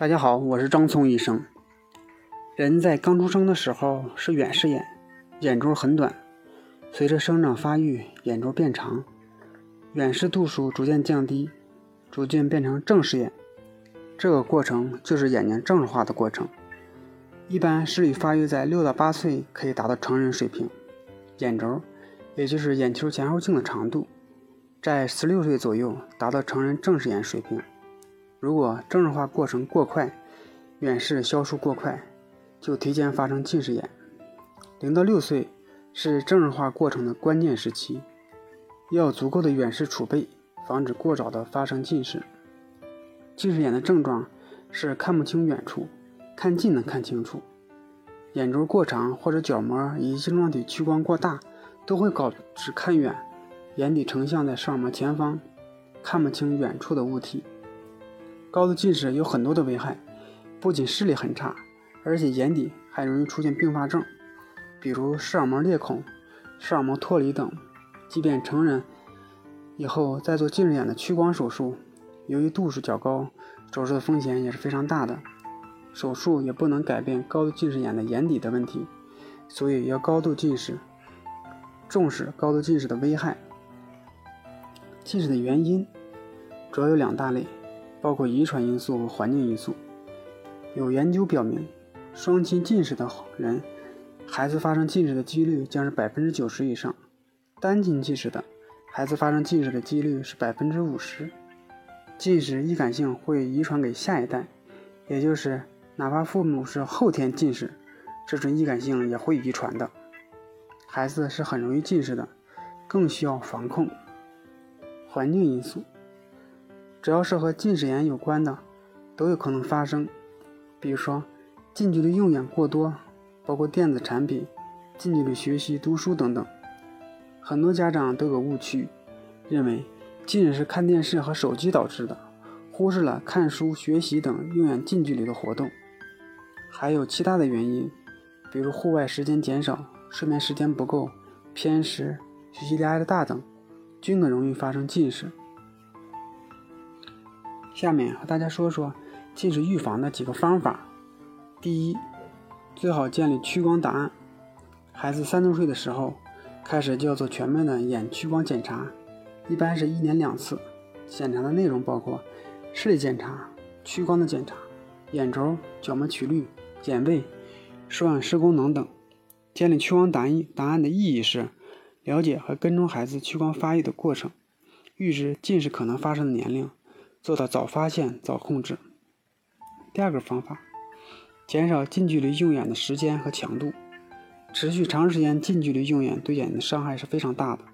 大家好，我是张聪医生。人在刚出生的时候是远视眼，眼轴很短，随着生长发育，眼轴变长，远视度数逐渐降低，逐渐变成正视眼。这个过程就是眼睛正视化的过程。一般视力发育在六到八岁可以达到成人水平，眼轴，也就是眼球前后径的长度，在十六岁左右达到成人正视眼水平。如果正常化过程过快，远视消失过快，就提前发生近视眼。零到六岁是正常化过程的关键时期，要足够的远视储备，防止过早的发生近视。近视眼的症状是看不清远处，看近能看清楚，眼轴过长或者角膜以及晶状体屈光过大，都会导致看远，眼底成像在视网膜前方，看不清远处的物体。高度近视有很多的危害，不仅视力很差，而且眼底还容易出现并发症，比如视网膜裂孔、视网膜脱离等。即便成人以后再做近视眼的屈光手术，由于度数较高，手术的风险也是非常大的。手术也不能改变高度近视眼的眼底的问题，所以要高度近视，重视高度近视的危害。近视的原因主要有两大类。包括遗传因素和环境因素。有研究表明，双亲近视的人，孩子发生近视的几率将是百分之九十以上；单亲近视的孩子发生近视的几率是百分之五十。近视易感性会遗传给下一代，也就是哪怕父母是后天近视，这种易感性也会遗传的。孩子是很容易近视的，更需要防控。环境因素。只要是和近视眼有关的，都有可能发生。比如说，近距离用眼过多，包括电子产品、近距离学习、读书等等。很多家长都有误区，认为近视是看电视和手机导致的，忽视了看书、学习等用眼近距离的活动。还有其他的原因，比如户外时间减少、睡眠时间不够、偏食、学习压力大等，均可容易发生近视。下面和大家说说近视预防的几个方法。第一，最好建立屈光档案。孩子三周岁的时候开始就要做全面的眼屈光检查，一般是一年两次。检查的内容包括视力检查、屈光的检查、眼轴、角膜曲率、眼位、双眼视功能等。建立屈光档案档案的意义是了解和跟踪孩子屈光发育的过程，预知近视可能发生的年龄。做到早发现、早控制。第二个方法，减少近距离用眼的时间和强度。持续长时间近距离用眼对眼睛的伤害是非常大的，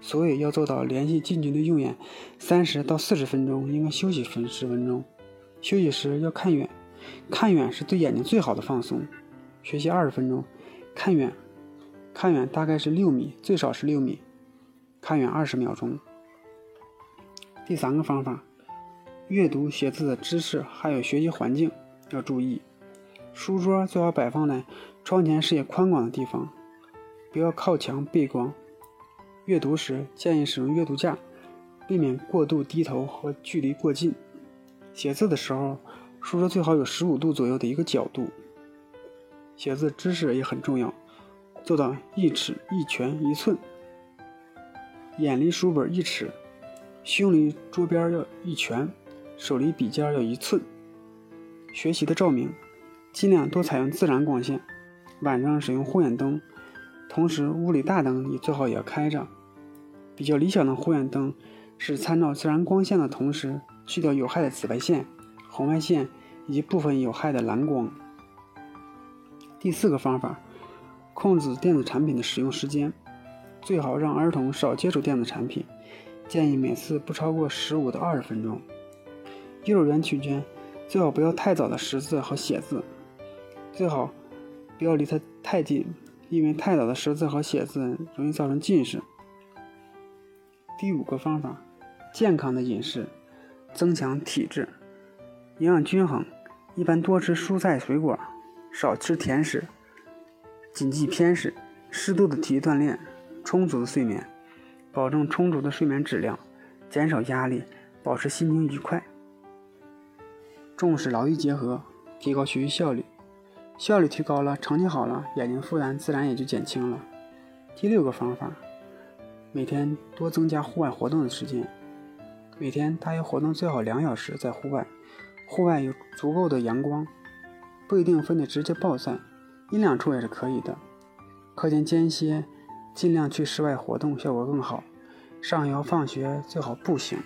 所以要做到连续近距离用眼三十到四十分钟，应该休息分十分钟。休息时要看远，看远是对眼睛最好的放松。学习二十分钟，看远，看远大概是六米，最少是六米，看远二十秒钟。第三个方法。阅读、写字的姿势还有学习环境要注意。书桌最好摆放在窗前视野宽广的地方，不要靠墙背光。阅读时建议使用阅读架，避免过度低头和距离过近。写字的时候，书桌最好有十五度左右的一个角度。写字姿势也很重要，做到一尺一拳一寸，眼离书本一尺，胸离桌边要一拳。手离笔尖要一寸。学习的照明尽量多采用自然光线，晚上使用护眼灯，同时屋里大灯你最好也要开着。比较理想的护眼灯是参照自然光线的同时，去掉有害的紫外线、红外线以及部分有害的蓝光。第四个方法，控制电子产品的使用时间，最好让儿童少接触电子产品，建议每次不超过十五到二十分钟。幼儿园期间，最好不要太早的识字和写字，最好不要离他太近，因为太早的识字和写字容易造成近视。第五个方法，健康的饮食，增强体质，营养均衡，一般多吃蔬菜水果，少吃甜食，谨记偏食，适度的体育锻炼，充足的睡眠，保证充足的睡眠质量，减少压力，保持心情愉快。重视劳逸结合，提高学习效率。效率提高了，成绩好了，眼睛负担自然也就减轻了。第六个方法，每天多增加户外活动的时间。每天大约活动最好两小时，在户外，户外有足够的阳光，不一定非得直接暴晒，阴凉处也是可以的。课间间歇，尽量去室外活动，效果更好。上学放学最好步行。